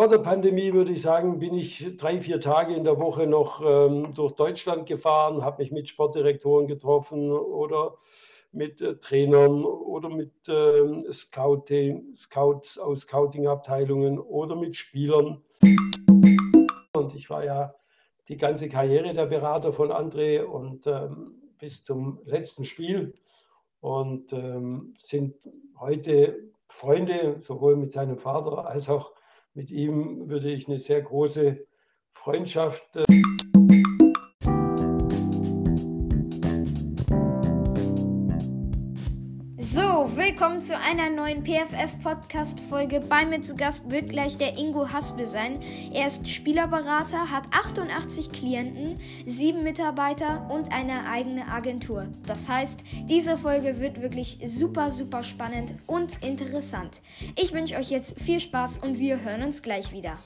vor der Pandemie würde ich sagen, bin ich drei, vier Tage in der Woche noch ähm, durch Deutschland gefahren, habe mich mit Sportdirektoren getroffen oder mit äh, Trainern oder mit äh, Scouting, Scouts aus Scouting-Abteilungen oder mit Spielern. Und ich war ja die ganze Karriere der Berater von André und ähm, bis zum letzten Spiel und ähm, sind heute Freunde, sowohl mit seinem Vater als auch mit ihm würde ich eine sehr große Freundschaft. Äh willkommen zu einer neuen PFF-Podcast-Folge. Bei mir zu Gast wird gleich der Ingo Haspel sein. Er ist Spielerberater, hat 88 Klienten, sieben Mitarbeiter und eine eigene Agentur. Das heißt, diese Folge wird wirklich super, super spannend und interessant. Ich wünsche euch jetzt viel Spaß und wir hören uns gleich wieder.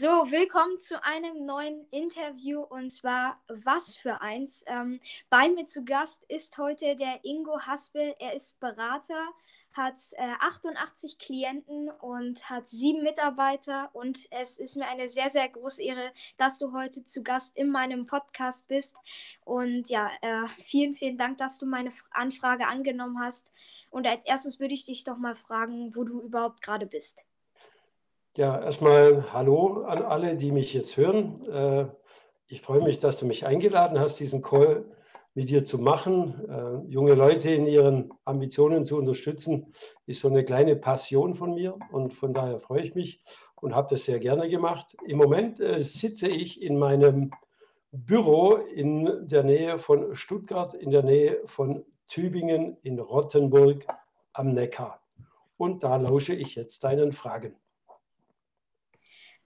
So, willkommen zu einem neuen Interview und zwar was für eins. Ähm, bei mir zu Gast ist heute der Ingo Haspel. Er ist Berater, hat äh, 88 Klienten und hat sieben Mitarbeiter und es ist mir eine sehr, sehr große Ehre, dass du heute zu Gast in meinem Podcast bist. Und ja, äh, vielen, vielen Dank, dass du meine Anfrage angenommen hast. Und als erstes würde ich dich doch mal fragen, wo du überhaupt gerade bist. Ja, erstmal Hallo an alle, die mich jetzt hören. Äh, ich freue mich, dass du mich eingeladen hast, diesen Call mit dir zu machen. Äh, junge Leute in ihren Ambitionen zu unterstützen, ist so eine kleine Passion von mir und von daher freue ich mich und habe das sehr gerne gemacht. Im Moment äh, sitze ich in meinem Büro in der Nähe von Stuttgart, in der Nähe von Tübingen in Rottenburg am Neckar. Und da lausche ich jetzt deinen Fragen.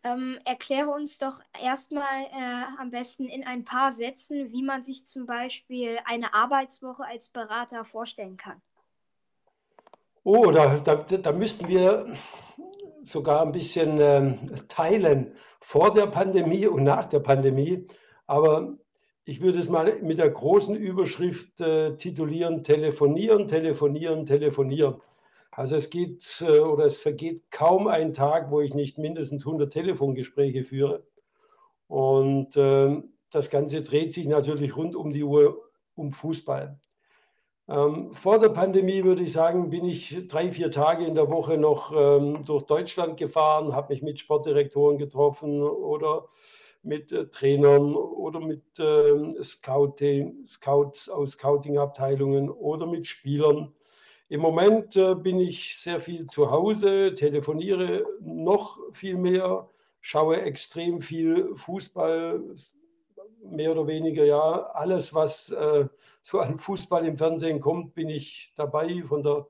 Ähm, erkläre uns doch erstmal äh, am besten in ein paar Sätzen, wie man sich zum Beispiel eine Arbeitswoche als Berater vorstellen kann. Oh, da, da, da müssten wir sogar ein bisschen ähm, teilen vor der Pandemie und nach der Pandemie. Aber ich würde es mal mit der großen Überschrift äh, titulieren, telefonieren, telefonieren, telefonieren. Also es geht äh, oder es vergeht kaum ein Tag, wo ich nicht mindestens 100 Telefongespräche führe. Und äh, das Ganze dreht sich natürlich rund um die Uhr um Fußball. Ähm, vor der Pandemie würde ich sagen, bin ich drei, vier Tage in der Woche noch ähm, durch Deutschland gefahren, habe mich mit Sportdirektoren getroffen oder mit äh, Trainern oder mit äh, Scouting, Scouts aus Scouting-Abteilungen oder mit Spielern im Moment äh, bin ich sehr viel zu Hause, telefoniere noch viel mehr, schaue extrem viel Fußball, mehr oder weniger ja. Alles, was äh, so an Fußball im Fernsehen kommt, bin ich dabei, von der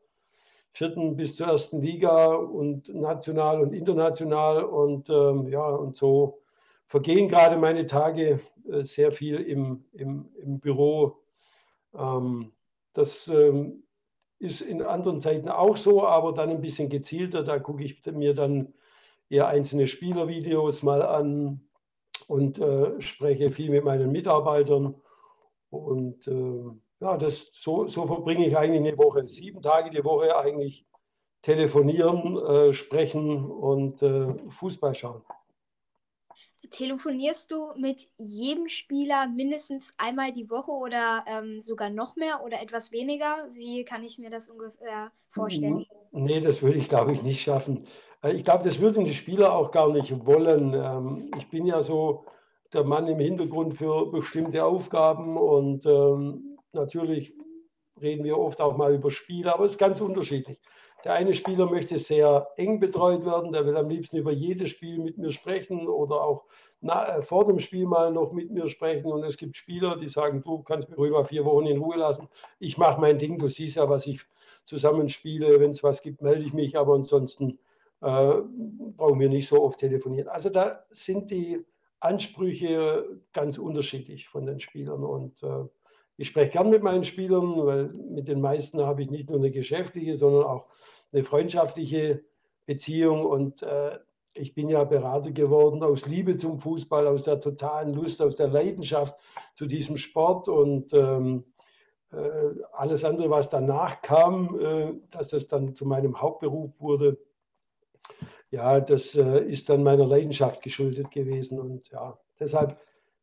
vierten bis zur ersten Liga und national und international. Und ähm, ja, und so vergehen gerade meine Tage äh, sehr viel im, im, im Büro. Ähm, das ähm, ist in anderen Zeiten auch so, aber dann ein bisschen gezielter. Da gucke ich mir dann eher einzelne Spielervideos mal an und äh, spreche viel mit meinen Mitarbeitern. Und äh, ja, das, so, so verbringe ich eigentlich eine Woche. Sieben Tage die Woche eigentlich telefonieren, äh, sprechen und äh, Fußball schauen. Telefonierst du mit jedem Spieler mindestens einmal die Woche oder ähm, sogar noch mehr oder etwas weniger? Wie kann ich mir das ungefähr vorstellen? Nee, das würde ich, glaube ich, nicht schaffen. Äh, ich glaube, das würden die Spieler auch gar nicht wollen. Ähm, ich bin ja so der Mann im Hintergrund für bestimmte Aufgaben und ähm, natürlich reden wir oft auch mal über Spiele, aber es ist ganz unterschiedlich. Der eine Spieler möchte sehr eng betreut werden, der will am liebsten über jedes Spiel mit mir sprechen oder auch na, äh, vor dem Spiel mal noch mit mir sprechen. Und es gibt Spieler, die sagen, du kannst mich rüber vier Wochen in Ruhe lassen. Ich mache mein Ding, du siehst ja, was ich zusammenspiele. Wenn es was gibt, melde ich mich, aber ansonsten äh, brauchen wir nicht so oft telefonieren. Also da sind die Ansprüche ganz unterschiedlich von den Spielern und äh, ich spreche gern mit meinen Spielern, weil mit den meisten habe ich nicht nur eine geschäftliche, sondern auch eine freundschaftliche Beziehung. Und äh, ich bin ja Berater geworden aus Liebe zum Fußball, aus der totalen Lust, aus der Leidenschaft zu diesem Sport. Und ähm, äh, alles andere, was danach kam, äh, dass das dann zu meinem Hauptberuf wurde, ja, das äh, ist dann meiner Leidenschaft geschuldet gewesen. Und ja, deshalb,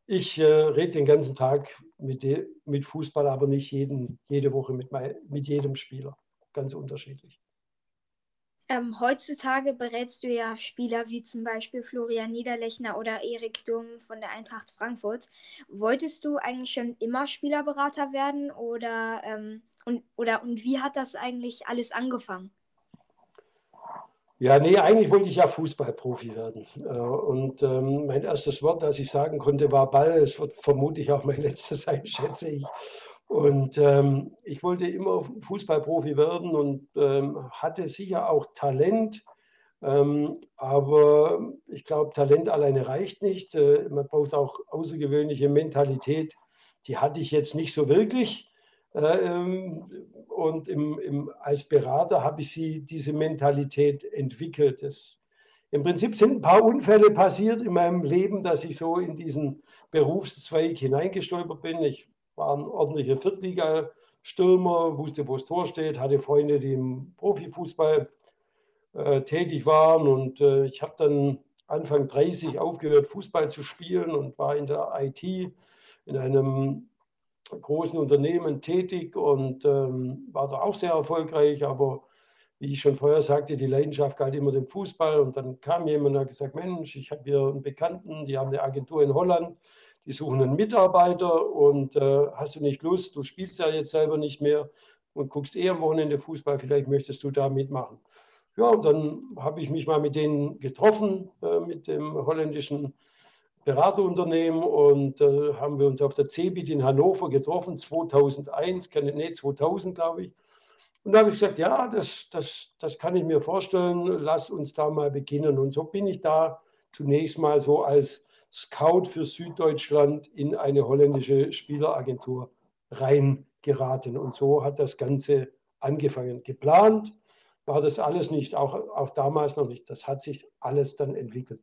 ich äh, rede den ganzen Tag mit, mit Fußball, aber nicht jeden, jede Woche mit, mit jedem Spieler. Ganz unterschiedlich. Ähm, heutzutage berätst du ja Spieler wie zum Beispiel Florian Niederlechner oder Erik Dumm von der Eintracht Frankfurt. Wolltest du eigentlich schon immer Spielerberater werden oder, ähm, und, oder und wie hat das eigentlich alles angefangen? Ja, nee, eigentlich wollte ich ja Fußballprofi werden. Äh, und ähm, mein erstes Wort, das ich sagen konnte, war Ball. Es wird vermutlich auch mein letztes sein, schätze ich. Und ähm, ich wollte immer Fußballprofi werden und ähm, hatte sicher auch Talent. Aber ich glaube, Talent alleine reicht nicht. Äh, man braucht auch außergewöhnliche Mentalität. Die hatte ich jetzt nicht so wirklich. Äh, ähm, und im, im, als Berater habe ich sie, diese Mentalität entwickelt. Das, Im Prinzip sind ein paar Unfälle passiert in meinem Leben, dass ich so in diesen Berufszweig hineingestolpert bin. Ich war ein ordentlicher Viertligastürmer, wusste, wo das Tor steht, hatte Freunde, die im Profifußball äh, tätig waren. Und äh, ich habe dann Anfang 30 aufgehört, Fußball zu spielen und war in der IT in einem großen Unternehmen tätig und ähm, war da auch sehr erfolgreich, aber wie ich schon vorher sagte, die Leidenschaft galt immer dem Fußball und dann kam jemand und hat gesagt, Mensch, ich habe hier einen Bekannten, die haben eine Agentur in Holland, die suchen einen Mitarbeiter und äh, hast du nicht Lust, du spielst ja jetzt selber nicht mehr und guckst eher am Wochenende Fußball, vielleicht möchtest du da mitmachen. Ja, und dann habe ich mich mal mit denen getroffen, äh, mit dem holländischen Beraterunternehmen und äh, haben wir uns auf der CeBIT in Hannover getroffen, 2001, nee, 2000 glaube ich. Und da habe ich gesagt, ja, das, das, das kann ich mir vorstellen, lass uns da mal beginnen. Und so bin ich da zunächst mal so als Scout für Süddeutschland in eine holländische Spieleragentur reingeraten. Und so hat das Ganze angefangen. Geplant war das alles nicht, auch, auch damals noch nicht. Das hat sich alles dann entwickelt.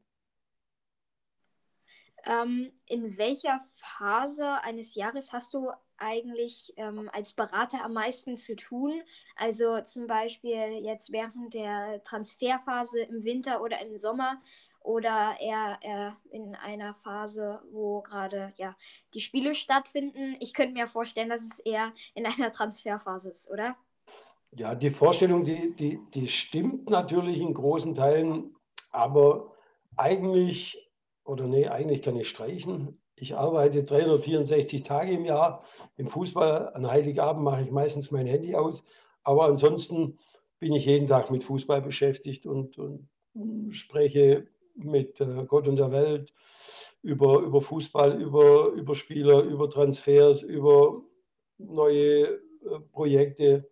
Ähm, in welcher Phase eines Jahres hast du eigentlich ähm, als Berater am meisten zu tun? Also zum Beispiel jetzt während der Transferphase im Winter oder im Sommer oder eher, eher in einer Phase, wo gerade ja, die Spiele stattfinden? Ich könnte mir vorstellen, dass es eher in einer Transferphase ist, oder? Ja, die Vorstellung, die, die, die stimmt natürlich in großen Teilen, aber eigentlich oder nee, eigentlich kann ich streichen. Ich arbeite 364 Tage im Jahr. Im Fußball an Heiligabend mache ich meistens mein Handy aus. Aber ansonsten bin ich jeden Tag mit Fußball beschäftigt und, und spreche mit äh, Gott und der Welt über, über Fußball, über, über Spieler, über Transfers, über neue äh, Projekte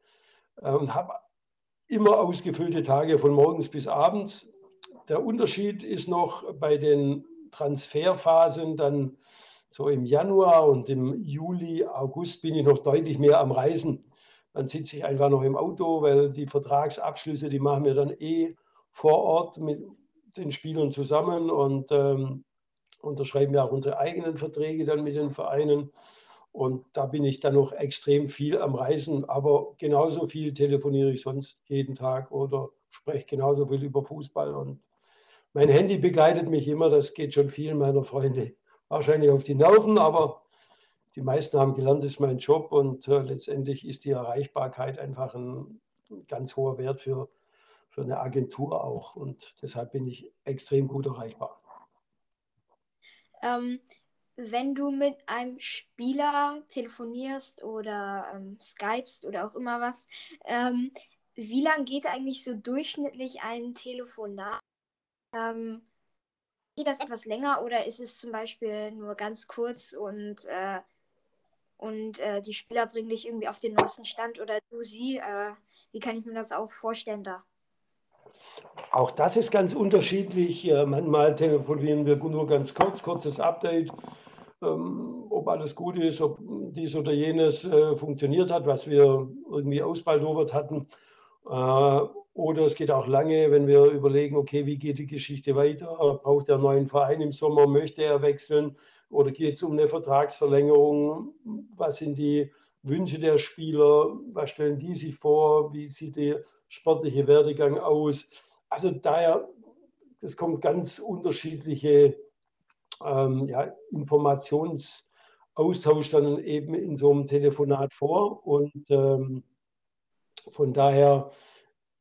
äh, und habe immer ausgefüllte Tage von morgens bis abends. Der Unterschied ist noch bei den Transferphasen, dann so im Januar und im Juli, August bin ich noch deutlich mehr am Reisen. Dann sitze ich einfach noch im Auto, weil die Vertragsabschlüsse, die machen wir dann eh vor Ort mit den Spielern zusammen und ähm, unterschreiben ja auch unsere eigenen Verträge dann mit den Vereinen. Und da bin ich dann noch extrem viel am Reisen, aber genauso viel telefoniere ich sonst jeden Tag oder spreche genauso viel über Fußball und mein Handy begleitet mich immer, das geht schon vielen meiner Freunde wahrscheinlich auf die Nerven, aber die meisten haben gelernt, ist mein Job und äh, letztendlich ist die Erreichbarkeit einfach ein ganz hoher Wert für, für eine Agentur auch und deshalb bin ich extrem gut erreichbar. Ähm, wenn du mit einem Spieler telefonierst oder ähm, skypst oder auch immer was, ähm, wie lange geht eigentlich so durchschnittlich ein Telefonat? Ähm, geht das etwas länger oder ist es zum Beispiel nur ganz kurz und, äh, und äh, die Spieler bringen dich irgendwie auf den neuesten Stand oder du sie? Äh, wie kann ich mir das auch vorstellen da? Auch das ist ganz unterschiedlich. Äh, manchmal telefonieren wir nur ganz kurz, kurzes Update, ähm, ob alles gut ist, ob dies oder jenes äh, funktioniert hat, was wir irgendwie ausbaldowert hatten. Oder es geht auch lange, wenn wir überlegen, okay, wie geht die Geschichte weiter? Braucht er einen neuen Verein im Sommer? Möchte er wechseln? Oder geht es um eine Vertragsverlängerung? Was sind die Wünsche der Spieler, was stellen die sich vor, wie sieht der sportliche Werdegang aus. Also daher, das kommt ganz unterschiedliche ähm, ja, Informationsaustausch dann eben in so einem Telefonat vor. Und ähm, von daher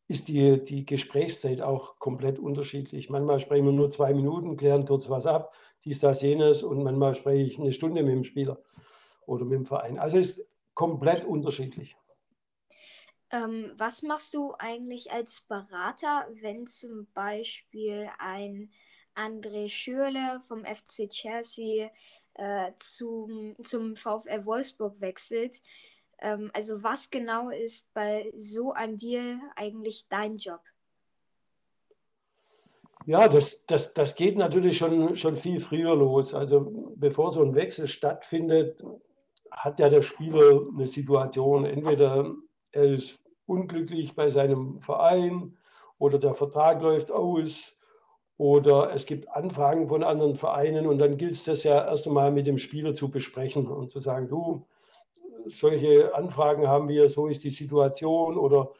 ist die, die Gesprächszeit auch komplett unterschiedlich. Manchmal sprechen wir nur zwei Minuten, klären kurz was ab, dies, das, jenes und manchmal spreche ich eine Stunde mit dem Spieler oder mit dem Verein. Also es ist komplett unterschiedlich. Ähm, was machst du eigentlich als Berater, wenn zum Beispiel ein André Schürle vom FC Chelsea äh, zum, zum VfL Wolfsburg wechselt? Ähm, also was genau ist bei so einem Deal eigentlich dein Job? Ja, das, das, das geht natürlich schon, schon viel früher los. Also bevor so ein Wechsel stattfindet, hat ja der Spieler eine Situation. Entweder er ist unglücklich bei seinem Verein oder der Vertrag läuft aus oder es gibt Anfragen von anderen Vereinen und dann gilt es das ja erst einmal mit dem Spieler zu besprechen und zu sagen, du, solche Anfragen haben wir, so ist die Situation oder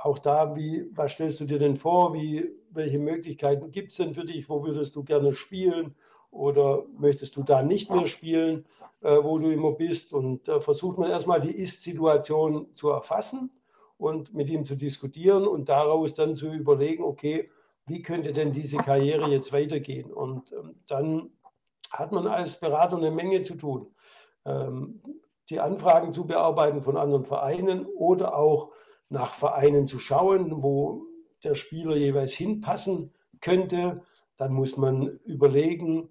auch da, wie, was stellst du dir denn vor, wie, welche Möglichkeiten gibt es denn für dich, wo würdest du gerne spielen oder möchtest du da nicht mehr spielen, äh, wo du immer bist und da versucht man erstmal die Ist-Situation zu erfassen und mit ihm zu diskutieren und daraus dann zu überlegen, okay, wie könnte denn diese Karriere jetzt weitergehen? Und ähm, dann hat man als Berater eine Menge zu tun. Ähm, die Anfragen zu bearbeiten von anderen Vereinen oder auch nach Vereinen zu schauen, wo der Spieler jeweils hinpassen könnte. Dann muss man überlegen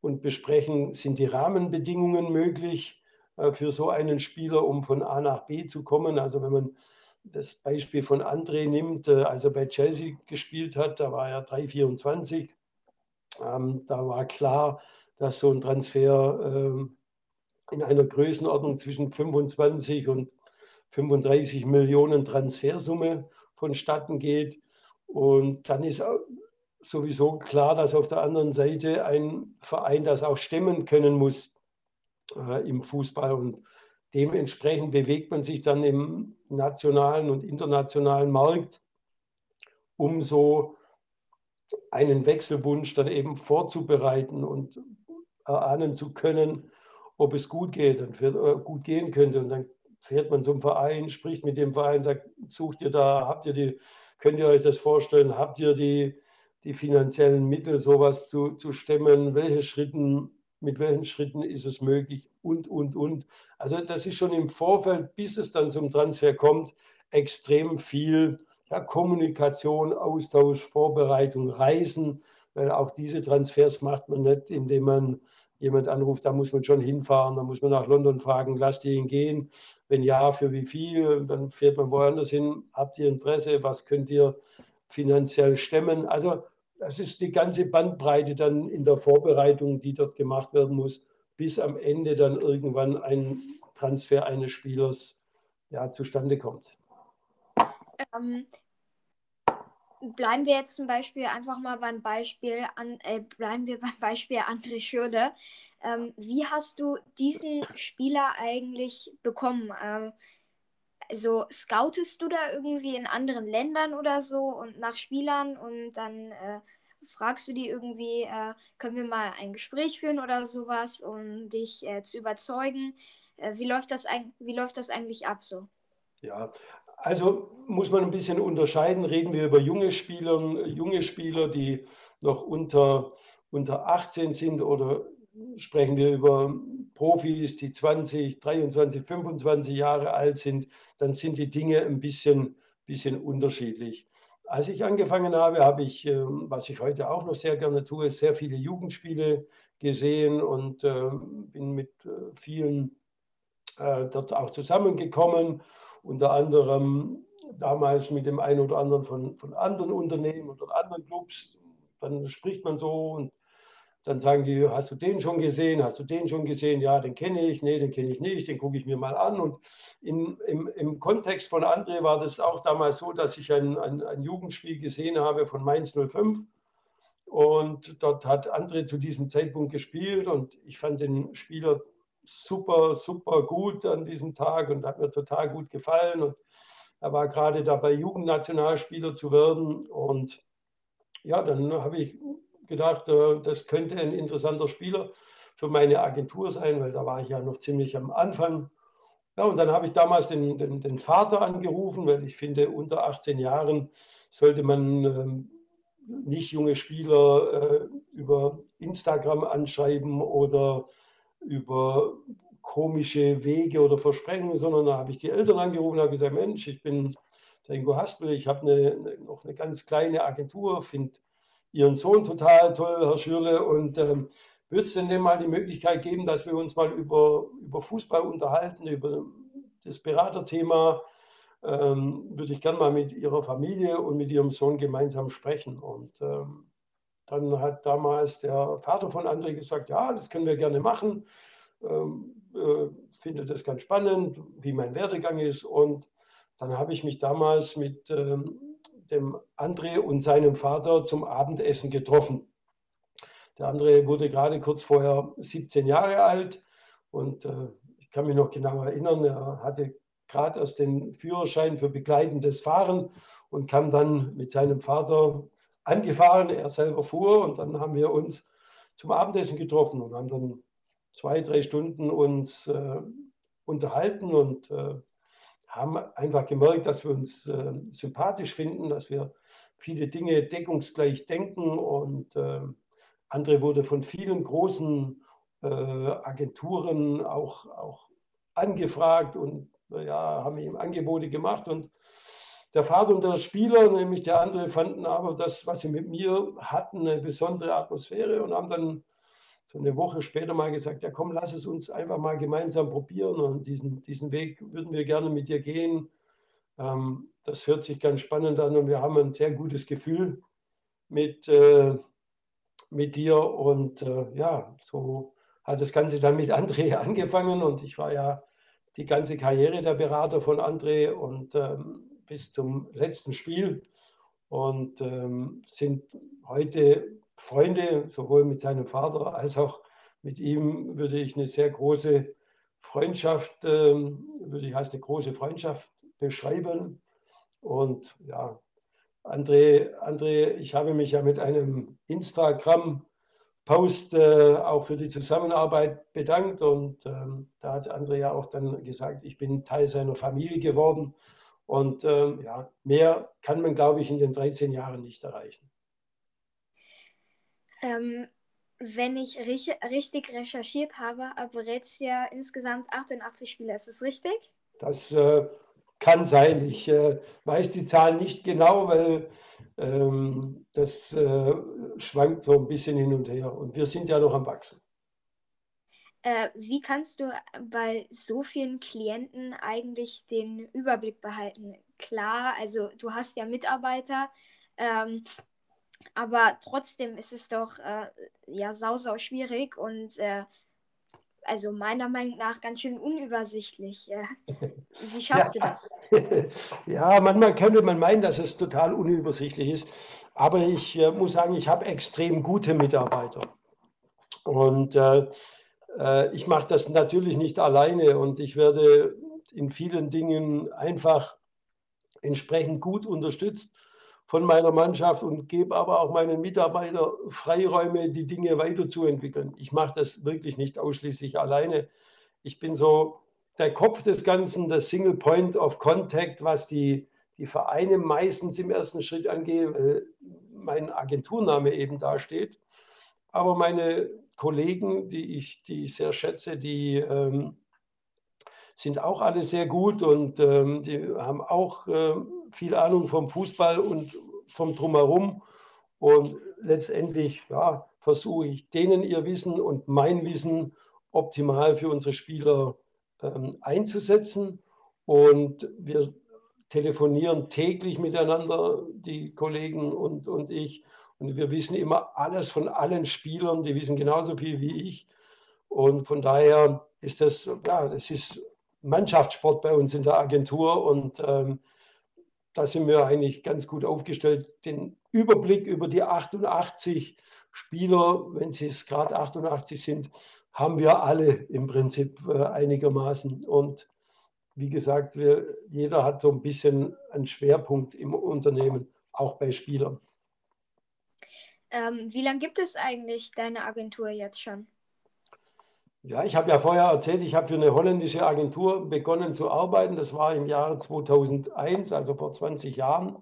und besprechen, sind die Rahmenbedingungen möglich äh, für so einen Spieler, um von A nach B zu kommen. Also wenn man das Beispiel von André nimmt, äh, als er bei Chelsea gespielt hat, da war er 3,24. Ähm, da war klar, dass so ein Transfer ähm, in einer Größenordnung zwischen 25 und 35 Millionen Transfersumme vonstatten geht. Und dann ist sowieso klar, dass auf der anderen Seite ein Verein das auch stemmen können muss äh, im Fußball. Und dementsprechend bewegt man sich dann im nationalen und internationalen Markt, um so einen Wechselwunsch dann eben vorzubereiten und erahnen zu können, ob es gut geht und äh, gut gehen könnte. Und dann fährt man zum Verein, spricht mit dem Verein, sagt, sucht ihr da, habt ihr die, könnt ihr euch das vorstellen, habt ihr die, die finanziellen Mittel, sowas zu, zu stemmen, welche Schritten, mit welchen Schritten ist es möglich und, und, und. Also das ist schon im Vorfeld, bis es dann zum Transfer kommt, extrem viel ja, Kommunikation, Austausch, Vorbereitung, Reisen, weil auch diese Transfers macht man nicht, indem man jemand anruft, da muss man schon hinfahren, da muss man nach London fragen, lasst ihr ihn gehen? Wenn ja, für wie viel? Dann fährt man woanders hin. Habt ihr Interesse? Was könnt ihr finanziell stemmen? Also das ist die ganze Bandbreite dann in der Vorbereitung, die dort gemacht werden muss, bis am Ende dann irgendwann ein Transfer eines Spielers ja, zustande kommt. Ähm, bleiben wir jetzt zum Beispiel einfach mal beim Beispiel an, äh, bleiben wir beim Beispiel André Schürle. Ähm, wie hast du diesen Spieler eigentlich bekommen? Ähm, also scoutest du da irgendwie in anderen Ländern oder so und nach Spielern und dann äh, fragst du die irgendwie, äh, können wir mal ein Gespräch führen oder sowas, um dich äh, zu überzeugen? Äh, wie, läuft das, wie läuft das eigentlich ab so? Ja, also muss man ein bisschen unterscheiden. Reden wir über junge Spieler, junge Spieler, die noch unter, unter 18 sind oder sprechen wir über Profis, die 20, 23, 25 Jahre alt sind, dann sind die Dinge ein bisschen, bisschen unterschiedlich. Als ich angefangen habe, habe ich, ähm, was ich heute auch noch sehr gerne tue, sehr viele Jugendspiele gesehen und ähm, bin mit äh, vielen äh, dort auch zusammengekommen unter anderem damals mit dem einen oder anderen von, von anderen Unternehmen oder anderen Clubs. Dann spricht man so und dann sagen die, hast du den schon gesehen? Hast du den schon gesehen? Ja, den kenne ich. Nee, den kenne ich nicht. Den gucke ich mir mal an. Und in, im, im Kontext von André war das auch damals so, dass ich ein, ein, ein Jugendspiel gesehen habe von Mainz 05. Und dort hat André zu diesem Zeitpunkt gespielt und ich fand den Spieler super, super gut an diesem Tag und hat mir total gut gefallen. Und er war gerade dabei, Jugendnationalspieler zu werden. Und ja, dann habe ich gedacht, äh, das könnte ein interessanter Spieler für meine Agentur sein, weil da war ich ja noch ziemlich am Anfang. Ja, und dann habe ich damals den, den, den Vater angerufen, weil ich finde, unter 18 Jahren sollte man ähm, nicht junge Spieler äh, über Instagram anschreiben oder über komische Wege oder Versprechungen, sondern da habe ich die Eltern angerufen und habe gesagt, Mensch, ich bin der Ingo Haspel, ich habe eine, noch eine ganz kleine Agentur, finde Ihren Sohn total toll, Herr Schürle, und ähm, wird es denn denn mal die Möglichkeit geben, dass wir uns mal über, über Fußball unterhalten, über das Beraterthema, ähm, würde ich gerne mal mit Ihrer Familie und mit Ihrem Sohn gemeinsam sprechen. Und ähm, dann hat damals der Vater von André gesagt, ja, das können wir gerne machen. Ähm, äh, finde das ganz spannend, wie mein Werdegang ist. Und dann habe ich mich damals mit ähm, dem André und seinem Vater zum Abendessen getroffen. Der André wurde gerade kurz vorher 17 Jahre alt und äh, ich kann mich noch genau erinnern, er hatte gerade erst den Führerschein für begleitendes Fahren und kam dann mit seinem Vater angefahren. Er selber fuhr und dann haben wir uns zum Abendessen getroffen und haben dann zwei, drei Stunden uns äh, unterhalten und äh, haben einfach gemerkt, dass wir uns äh, sympathisch finden, dass wir viele Dinge deckungsgleich denken und äh, André wurde von vielen großen äh, Agenturen auch, auch angefragt und ja, haben ihm Angebote gemacht. Und der Vater und der Spieler, nämlich der andere, fanden aber das, was sie mit mir hatten, eine besondere Atmosphäre und haben dann so eine Woche später mal gesagt, ja komm, lass es uns einfach mal gemeinsam probieren und diesen, diesen Weg würden wir gerne mit dir gehen. Ähm, das hört sich ganz spannend an und wir haben ein sehr gutes Gefühl mit, äh, mit dir und äh, ja, so hat das Ganze dann mit André angefangen und ich war ja die ganze Karriere der Berater von André und ähm, bis zum letzten Spiel. Und ähm, sind heute Freunde, sowohl mit seinem Vater als auch mit ihm würde ich eine sehr große Freundschaft, ähm, würde ich als eine große Freundschaft beschreiben. Und ja, André, André, ich habe mich ja mit einem Instagram Post äh, auch für die Zusammenarbeit bedankt. Und ähm, da hat André ja auch dann gesagt, ich bin Teil seiner Familie geworden und ähm, ja, mehr kann man, glaube ich, in den 13 Jahren nicht erreichen. Ähm, wenn ich richtig, recherchiert habe, berät ja insgesamt 88 Spiele. Ist das richtig? Das äh, kann sein. Ich äh, weiß die Zahl nicht genau, weil ähm, das äh, schwankt so ein bisschen hin und her. Und wir sind ja noch am Wachsen. Äh, wie kannst du bei so vielen Klienten eigentlich den Überblick behalten? Klar, also du hast ja Mitarbeiter, ähm, aber trotzdem ist es doch äh, ja sau, sau schwierig und äh, also meiner Meinung nach ganz schön unübersichtlich. Wie schaffst ja. du das? Ja, manchmal könnte man meinen, dass es total unübersichtlich ist. Aber ich äh, muss sagen, ich habe extrem gute Mitarbeiter. Und äh, äh, ich mache das natürlich nicht alleine und ich werde in vielen Dingen einfach entsprechend gut unterstützt von meiner Mannschaft und gebe aber auch meinen Mitarbeitern Freiräume, die Dinge weiterzuentwickeln. Ich mache das wirklich nicht ausschließlich alleine. Ich bin so der Kopf des Ganzen, das Single Point of Contact, was die, die Vereine meistens im ersten Schritt angeht, weil mein Agenturname eben dasteht. Aber meine Kollegen, die ich, die ich sehr schätze, die ähm, sind auch alle sehr gut und ähm, die haben auch äh, viel Ahnung vom Fußball und vom Drumherum. Und letztendlich ja, versuche ich denen ihr Wissen und mein Wissen optimal für unsere Spieler ähm, einzusetzen. Und wir telefonieren täglich miteinander, die Kollegen und, und ich. Und wir wissen immer alles von allen Spielern, die wissen genauso viel wie ich. Und von daher ist das, ja, das ist Mannschaftssport bei uns in der Agentur und ähm, da sind wir eigentlich ganz gut aufgestellt. Den Überblick über die 88 Spieler, wenn sie es gerade 88 sind, haben wir alle im Prinzip äh, einigermaßen. Und wie gesagt, wir, jeder hat so ein bisschen einen Schwerpunkt im Unternehmen, auch bei Spielern. Ähm, wie lange gibt es eigentlich deine Agentur jetzt schon? Ja, ich habe ja vorher erzählt, ich habe für eine holländische Agentur begonnen zu arbeiten. Das war im Jahre 2001, also vor 20 Jahren.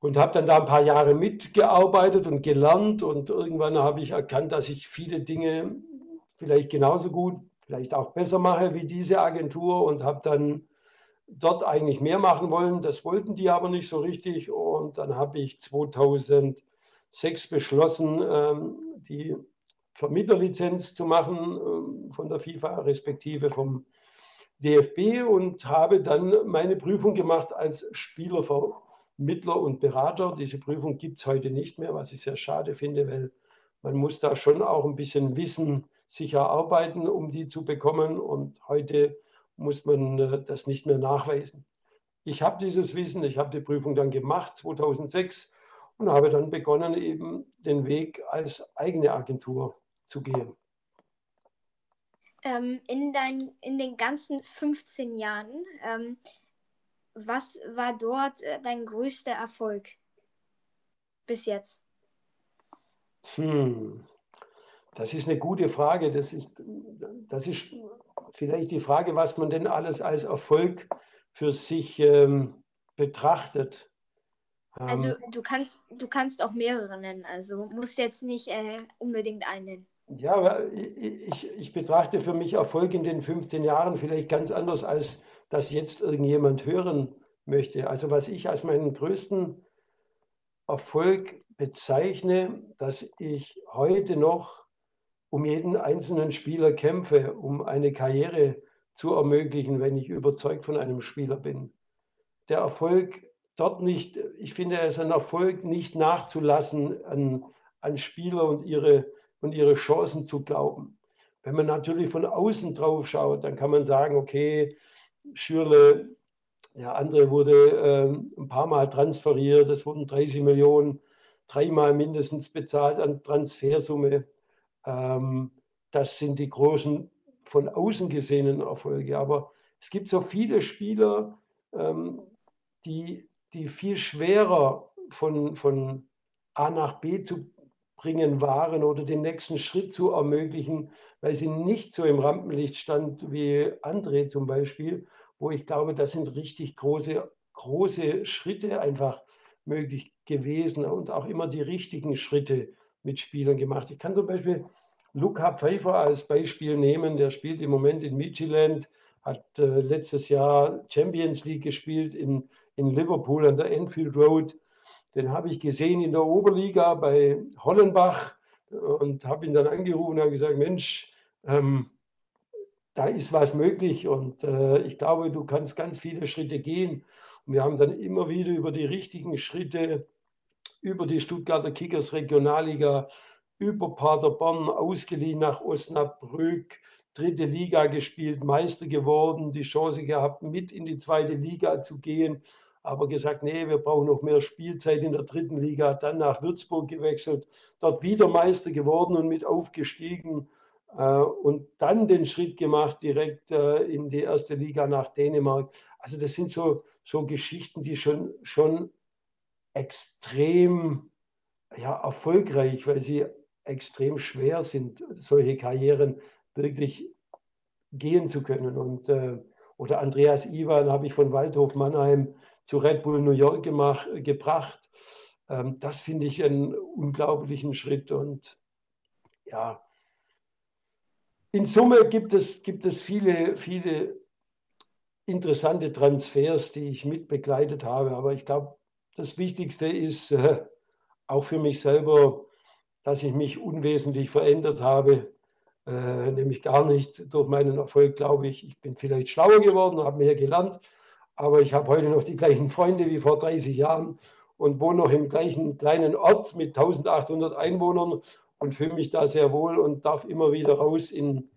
Und habe dann da ein paar Jahre mitgearbeitet und gelernt. Und irgendwann habe ich erkannt, dass ich viele Dinge vielleicht genauso gut, vielleicht auch besser mache wie diese Agentur. Und habe dann dort eigentlich mehr machen wollen. Das wollten die aber nicht so richtig. Und dann habe ich 2000 2006 beschlossen, ähm, die Vermittlerlizenz zu machen ähm, von der FIFA, respektive vom DFB und habe dann meine Prüfung gemacht als Spielervermittler und Berater. Diese Prüfung gibt es heute nicht mehr, was ich sehr schade finde, weil man muss da schon auch ein bisschen Wissen sich erarbeiten, um die zu bekommen. Und heute muss man äh, das nicht mehr nachweisen. Ich habe dieses Wissen, ich habe die Prüfung dann gemacht, 2006 und habe dann begonnen, eben den Weg als eigene Agentur zu gehen. Ähm, in, dein, in den ganzen 15 Jahren, ähm, was war dort äh, dein größter Erfolg bis jetzt? Hm, das ist eine gute Frage. Das ist, das ist vielleicht die Frage, was man denn alles als Erfolg für sich ähm, betrachtet. Also ähm, du kannst, du kannst auch mehrere nennen, also musst jetzt nicht äh, unbedingt einen nennen. Ja, aber ich, ich betrachte für mich Erfolg in den 15 Jahren vielleicht ganz anders, als das jetzt irgendjemand hören möchte. Also was ich als meinen größten Erfolg bezeichne, dass ich heute noch um jeden einzelnen Spieler kämpfe, um eine Karriere zu ermöglichen, wenn ich überzeugt von einem Spieler bin. Der Erfolg dort nicht, ich finde es ein Erfolg, nicht nachzulassen an, an Spieler und ihre, und ihre Chancen zu glauben. Wenn man natürlich von außen drauf schaut, dann kann man sagen, okay, Schürle, ja, andere wurde äh, ein paar Mal transferiert, es wurden 30 Millionen, dreimal mindestens bezahlt an Transfersumme. Ähm, das sind die großen von außen gesehenen Erfolge. Aber es gibt so viele Spieler, ähm, die die viel schwerer von, von A nach B zu bringen waren oder den nächsten Schritt zu ermöglichen, weil sie nicht so im Rampenlicht stand wie André zum Beispiel, wo ich glaube, das sind richtig große, große Schritte einfach möglich gewesen und auch immer die richtigen Schritte mit Spielern gemacht. Ich kann zum Beispiel Luca Pfeiffer als Beispiel nehmen, der spielt im Moment in Midtjylland, hat äh, letztes Jahr Champions League gespielt in in Liverpool an der Enfield Road. Den habe ich gesehen in der Oberliga bei Hollenbach und habe ihn dann angerufen und gesagt, Mensch, ähm, da ist was möglich und äh, ich glaube, du kannst ganz viele Schritte gehen. Und wir haben dann immer wieder über die richtigen Schritte, über die Stuttgarter Kickers Regionalliga, über Paderborn ausgeliehen nach Osnabrück, dritte Liga gespielt, Meister geworden, die Chance gehabt, mit in die zweite Liga zu gehen aber gesagt, nee, wir brauchen noch mehr Spielzeit in der dritten Liga, dann nach Würzburg gewechselt, dort wieder Meister geworden und mit aufgestiegen äh, und dann den Schritt gemacht direkt äh, in die erste Liga nach Dänemark. Also das sind so, so Geschichten, die schon, schon extrem ja, erfolgreich, weil sie extrem schwer sind, solche Karrieren wirklich gehen zu können. Und äh, oder Andreas Iwan habe ich von Waldhof Mannheim zu Red Bull New York gemacht, gebracht. Ähm, das finde ich einen unglaublichen Schritt. Und ja, in Summe gibt es, gibt es viele, viele interessante Transfers, die ich mitbegleitet habe. Aber ich glaube, das Wichtigste ist äh, auch für mich selber, dass ich mich unwesentlich verändert habe äh, nämlich gar nicht durch meinen Erfolg, glaube ich. Ich bin vielleicht schlauer geworden, habe mehr gelernt, aber ich habe heute noch die gleichen Freunde wie vor 30 Jahren und wohne noch im gleichen kleinen Ort mit 1800 Einwohnern und fühle mich da sehr wohl und darf immer wieder raus in,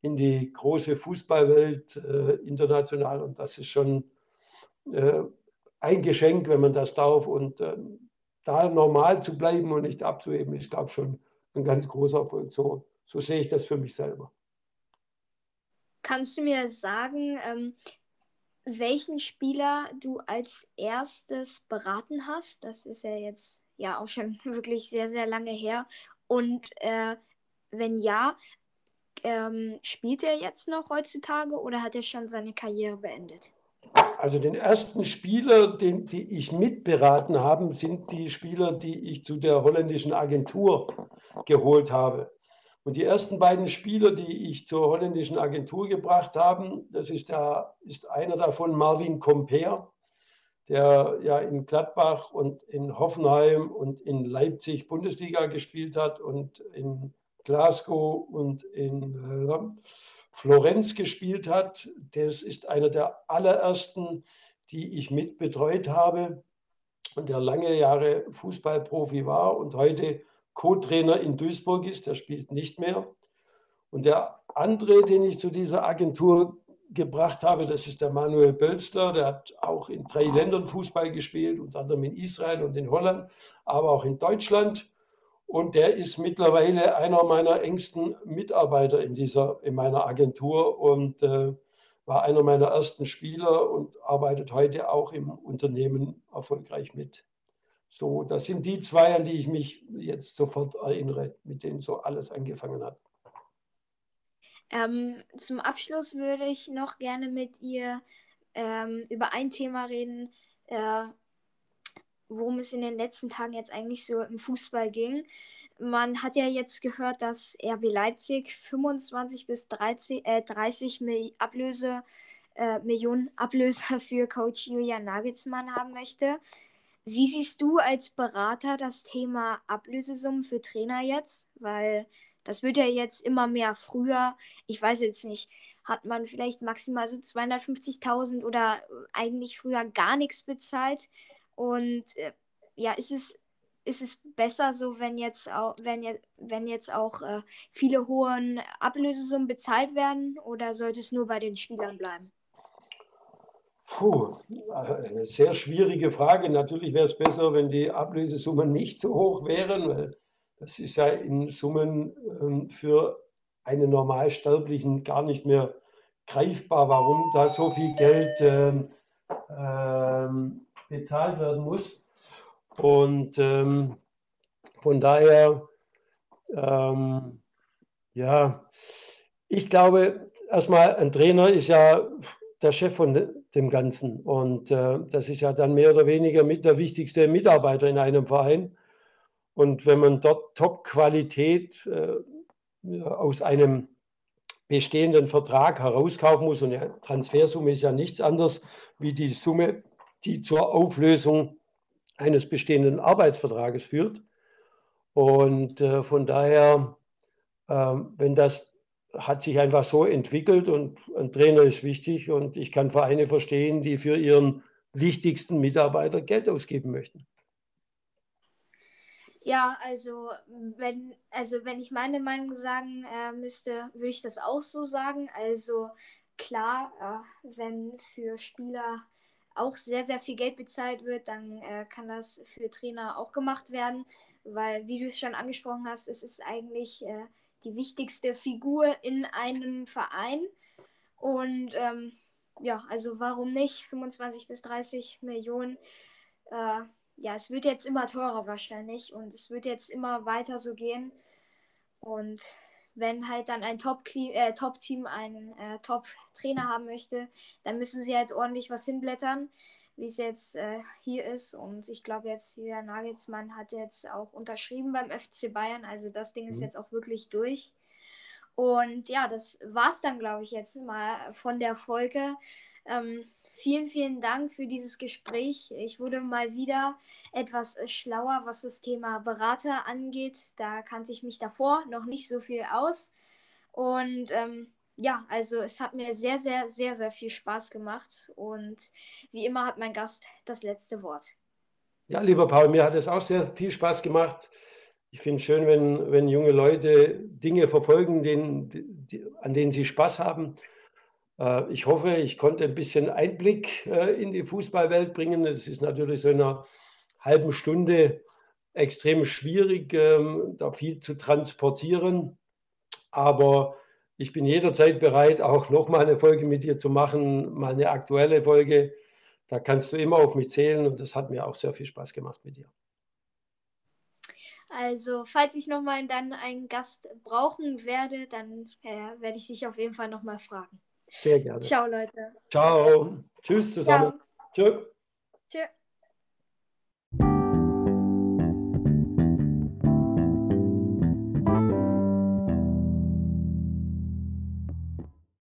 in die große Fußballwelt äh, international. Und das ist schon äh, ein Geschenk, wenn man das darf. Und äh, da normal zu bleiben und nicht abzuheben, ist, glaube ich, schon ein ganz großer Erfolg. So so sehe ich das für mich selber. Kannst du mir sagen, ähm, welchen Spieler du als erstes beraten hast? Das ist ja jetzt ja auch schon wirklich sehr, sehr lange her. Und äh, wenn ja, ähm, spielt er jetzt noch heutzutage oder hat er schon seine Karriere beendet? Also den ersten Spieler, den, die ich mitberaten habe, sind die Spieler, die ich zu der holländischen Agentur geholt habe. Und die ersten beiden Spieler, die ich zur holländischen Agentur gebracht habe, das ist, der, ist einer davon, Marvin Comper, der ja in Gladbach und in Hoffenheim und in Leipzig Bundesliga gespielt hat und in Glasgow und in äh, Florenz gespielt hat. Das ist einer der allerersten, die ich mitbetreut habe und der lange Jahre Fußballprofi war und heute Co-Trainer in Duisburg ist. Der spielt nicht mehr. Und der andere, den ich zu dieser Agentur gebracht habe, das ist der Manuel Bölzler. Der hat auch in drei Ländern Fußball gespielt, unter anderem in Israel und in Holland, aber auch in Deutschland. Und der ist mittlerweile einer meiner engsten Mitarbeiter in, dieser, in meiner Agentur und äh, war einer meiner ersten Spieler und arbeitet heute auch im Unternehmen erfolgreich mit. So, das sind die zwei, an die ich mich jetzt sofort erinnere, mit denen so alles angefangen hat. Ähm, zum Abschluss würde ich noch gerne mit ihr ähm, über ein Thema reden, äh, worum es in den letzten Tagen jetzt eigentlich so im Fußball ging. Man hat ja jetzt gehört, dass RB Leipzig 25 bis 30, äh, 30 Mil Ablöse, äh, Millionen Ablöser für Coach Julian Nagelsmann haben möchte. Wie siehst du als Berater das Thema Ablösesummen für Trainer jetzt? Weil das wird ja jetzt immer mehr früher. Ich weiß jetzt nicht, hat man vielleicht maximal so 250.000 oder eigentlich früher gar nichts bezahlt? Und äh, ja, ist es, ist es besser so, wenn jetzt auch, wenn jetzt, wenn jetzt auch äh, viele hohen Ablösesummen bezahlt werden oder sollte es nur bei den Spielern bleiben? Puh, eine sehr schwierige Frage. Natürlich wäre es besser, wenn die Ablösesummen nicht so hoch wären, weil das ist ja in Summen ähm, für einen Normalsterblichen gar nicht mehr greifbar, warum da so viel Geld ähm, ähm, bezahlt werden muss. Und ähm, von daher, ähm, ja, ich glaube, erstmal, ein Trainer ist ja der Chef von dem Ganzen. Und äh, das ist ja dann mehr oder weniger mit der wichtigste Mitarbeiter in einem Verein. Und wenn man dort Top-Qualität äh, aus einem bestehenden Vertrag herauskaufen muss, und die Transfersumme ist ja nichts anderes wie die Summe, die zur Auflösung eines bestehenden Arbeitsvertrages führt. Und äh, von daher, äh, wenn das hat sich einfach so entwickelt und ein Trainer ist wichtig und ich kann Vereine verstehen, die für ihren wichtigsten Mitarbeiter Geld ausgeben möchten. Ja, also wenn, also wenn ich meine Meinung sagen äh, müsste, würde ich das auch so sagen. Also klar, äh, wenn für Spieler auch sehr, sehr viel Geld bezahlt wird, dann äh, kann das für Trainer auch gemacht werden, weil, wie du es schon angesprochen hast, es ist eigentlich äh, die wichtigste Figur in einem Verein. Und ähm, ja, also warum nicht 25 bis 30 Millionen? Äh, ja, es wird jetzt immer teurer wahrscheinlich und es wird jetzt immer weiter so gehen. Und wenn halt dann ein Top-Team äh, Top einen äh, Top-Trainer haben möchte, dann müssen sie halt ordentlich was hinblättern, wie es jetzt äh, hier ist. Und ich glaube jetzt, Julian Nagelsmann hat jetzt auch unterschrieben beim FC Bayern. Also das Ding ist mhm. jetzt auch wirklich durch. Und ja, das war's dann, glaube ich, jetzt mal von der Folge. Ähm, vielen, vielen Dank für dieses Gespräch. Ich wurde mal wieder etwas schlauer, was das Thema Berater angeht. Da kannte ich mich davor noch nicht so viel aus. Und ähm, ja, also es hat mir sehr, sehr, sehr, sehr viel Spaß gemacht. Und wie immer hat mein Gast das letzte Wort. Ja, lieber Paul, mir hat es auch sehr viel Spaß gemacht. Ich finde es schön, wenn, wenn junge Leute Dinge verfolgen, denen, die, an denen sie Spaß haben. Äh, ich hoffe, ich konnte ein bisschen Einblick äh, in die Fußballwelt bringen. Es ist natürlich so in einer halben Stunde extrem schwierig, ähm, da viel zu transportieren. Aber ich bin jederzeit bereit, auch nochmal eine Folge mit dir zu machen, mal eine aktuelle Folge. Da kannst du immer auf mich zählen und das hat mir auch sehr viel Spaß gemacht mit dir. Also, falls ich nochmal dann einen Gast brauchen werde, dann äh, werde ich dich auf jeden Fall nochmal fragen. Sehr gerne. Ciao, Leute. Ciao. Tschüss zusammen. Ciao. Tschö. Tschö.